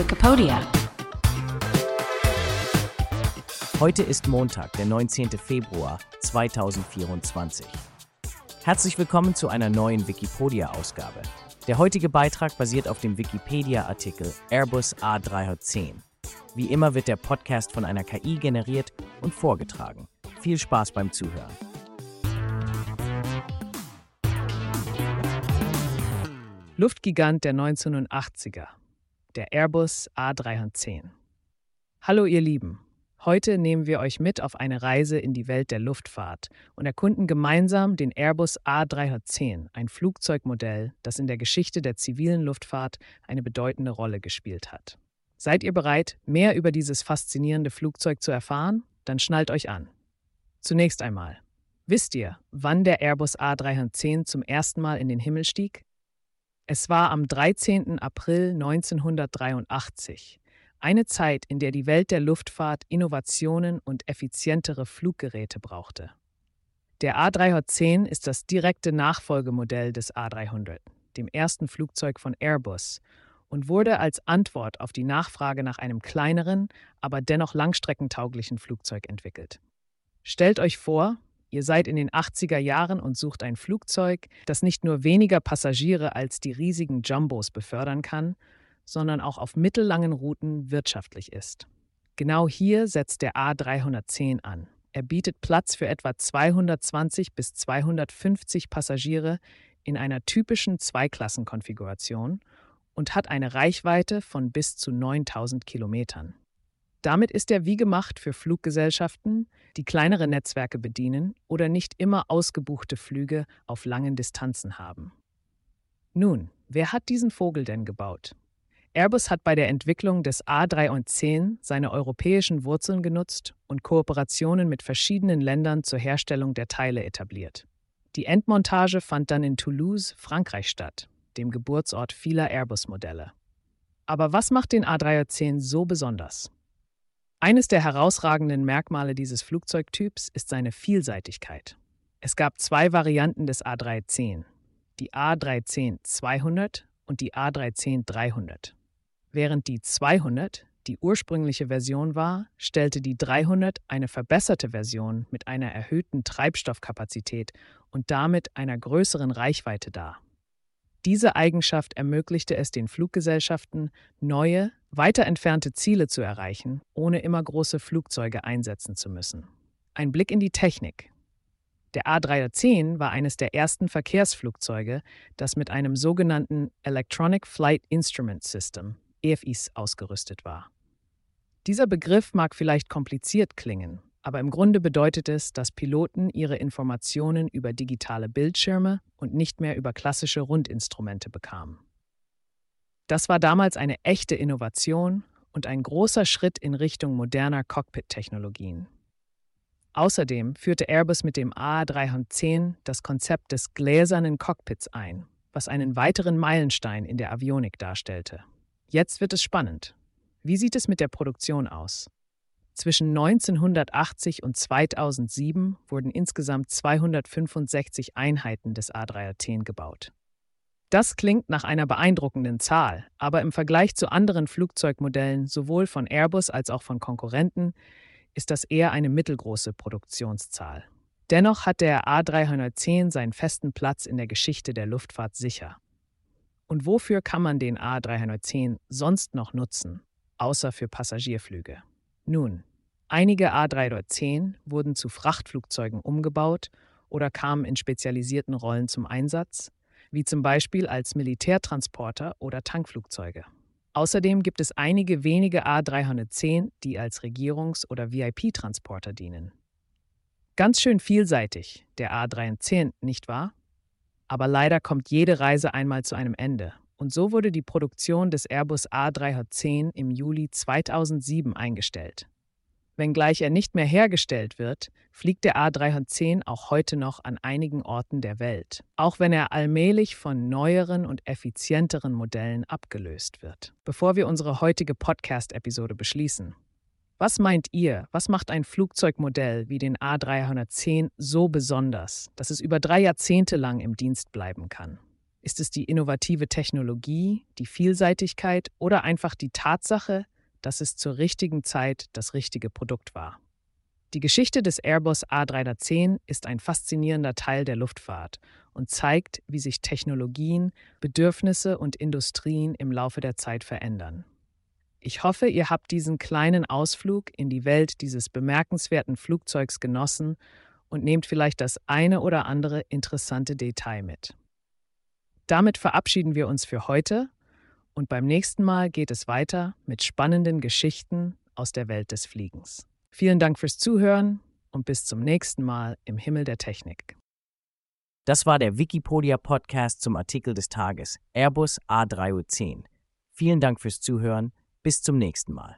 Wikipedia. Heute ist Montag, der 19. Februar 2024. Herzlich willkommen zu einer neuen Wikipedia-Ausgabe. Der heutige Beitrag basiert auf dem Wikipedia-Artikel Airbus A310. Wie immer wird der Podcast von einer KI generiert und vorgetragen. Viel Spaß beim Zuhören. Luftgigant der 1980er, der Airbus A310. Hallo ihr Lieben, heute nehmen wir euch mit auf eine Reise in die Welt der Luftfahrt und erkunden gemeinsam den Airbus A310, ein Flugzeugmodell, das in der Geschichte der zivilen Luftfahrt eine bedeutende Rolle gespielt hat. Seid ihr bereit, mehr über dieses faszinierende Flugzeug zu erfahren? Dann schnallt euch an. Zunächst einmal, wisst ihr, wann der Airbus A310 zum ersten Mal in den Himmel stieg? Es war am 13. April 1983, eine Zeit, in der die Welt der Luftfahrt Innovationen und effizientere Fluggeräte brauchte. Der A310 ist das direkte Nachfolgemodell des A300, dem ersten Flugzeug von Airbus, und wurde als Antwort auf die Nachfrage nach einem kleineren, aber dennoch langstreckentauglichen Flugzeug entwickelt. Stellt euch vor, Ihr seid in den 80er Jahren und sucht ein Flugzeug, das nicht nur weniger Passagiere als die riesigen Jumbos befördern kann, sondern auch auf mittellangen Routen wirtschaftlich ist. Genau hier setzt der A310 an. Er bietet Platz für etwa 220 bis 250 Passagiere in einer typischen Zweiklassenkonfiguration und hat eine Reichweite von bis zu 9000 Kilometern. Damit ist er wie gemacht für Fluggesellschaften, die kleinere Netzwerke bedienen oder nicht immer ausgebuchte Flüge auf langen Distanzen haben. Nun, wer hat diesen Vogel denn gebaut? Airbus hat bei der Entwicklung des A310 seine europäischen Wurzeln genutzt und Kooperationen mit verschiedenen Ländern zur Herstellung der Teile etabliert. Die Endmontage fand dann in Toulouse, Frankreich statt, dem Geburtsort vieler Airbus-Modelle. Aber was macht den A310 so besonders? Eines der herausragenden Merkmale dieses Flugzeugtyps ist seine Vielseitigkeit. Es gab zwei Varianten des A310, die A310-200 und die A310-300. Während die 200 die ursprüngliche Version war, stellte die 300 eine verbesserte Version mit einer erhöhten Treibstoffkapazität und damit einer größeren Reichweite dar. Diese Eigenschaft ermöglichte es den Fluggesellschaften, neue, weiter entfernte Ziele zu erreichen, ohne immer große Flugzeuge einsetzen zu müssen. Ein Blick in die Technik. Der A310 war eines der ersten Verkehrsflugzeuge, das mit einem sogenannten Electronic Flight Instrument System, EFIs, ausgerüstet war. Dieser Begriff mag vielleicht kompliziert klingen, aber im Grunde bedeutet es, dass Piloten ihre Informationen über digitale Bildschirme und nicht mehr über klassische Rundinstrumente bekamen. Das war damals eine echte Innovation und ein großer Schritt in Richtung moderner Cockpit-Technologien. Außerdem führte Airbus mit dem A310 das Konzept des gläsernen Cockpits ein, was einen weiteren Meilenstein in der Avionik darstellte. Jetzt wird es spannend. Wie sieht es mit der Produktion aus? Zwischen 1980 und 2007 wurden insgesamt 265 Einheiten des A310 gebaut. Das klingt nach einer beeindruckenden Zahl, aber im Vergleich zu anderen Flugzeugmodellen sowohl von Airbus als auch von Konkurrenten ist das eher eine mittelgroße Produktionszahl. Dennoch hat der A310 seinen festen Platz in der Geschichte der Luftfahrt sicher. Und wofür kann man den A310 sonst noch nutzen, außer für Passagierflüge? Nun, einige A310 wurden zu Frachtflugzeugen umgebaut oder kamen in spezialisierten Rollen zum Einsatz, wie zum Beispiel als Militärtransporter oder Tankflugzeuge. Außerdem gibt es einige wenige A310, die als Regierungs- oder VIP-Transporter dienen. Ganz schön vielseitig, der A310, nicht wahr? Aber leider kommt jede Reise einmal zu einem Ende. Und so wurde die Produktion des Airbus A310 im Juli 2007 eingestellt. Wenngleich er nicht mehr hergestellt wird, fliegt der A310 auch heute noch an einigen Orten der Welt, auch wenn er allmählich von neueren und effizienteren Modellen abgelöst wird. Bevor wir unsere heutige Podcast-Episode beschließen, was meint ihr, was macht ein Flugzeugmodell wie den A310 so besonders, dass es über drei Jahrzehnte lang im Dienst bleiben kann? Ist es die innovative Technologie, die Vielseitigkeit oder einfach die Tatsache, dass es zur richtigen Zeit das richtige Produkt war? Die Geschichte des Airbus A310 ist ein faszinierender Teil der Luftfahrt und zeigt, wie sich Technologien, Bedürfnisse und Industrien im Laufe der Zeit verändern. Ich hoffe, ihr habt diesen kleinen Ausflug in die Welt dieses bemerkenswerten Flugzeugs genossen und nehmt vielleicht das eine oder andere interessante Detail mit. Damit verabschieden wir uns für heute und beim nächsten Mal geht es weiter mit spannenden Geschichten aus der Welt des Fliegens. Vielen Dank fürs Zuhören und bis zum nächsten Mal im Himmel der Technik. Das war der Wikipedia Podcast zum Artikel des Tages Airbus A310. Vielen Dank fürs Zuhören. Bis zum nächsten Mal.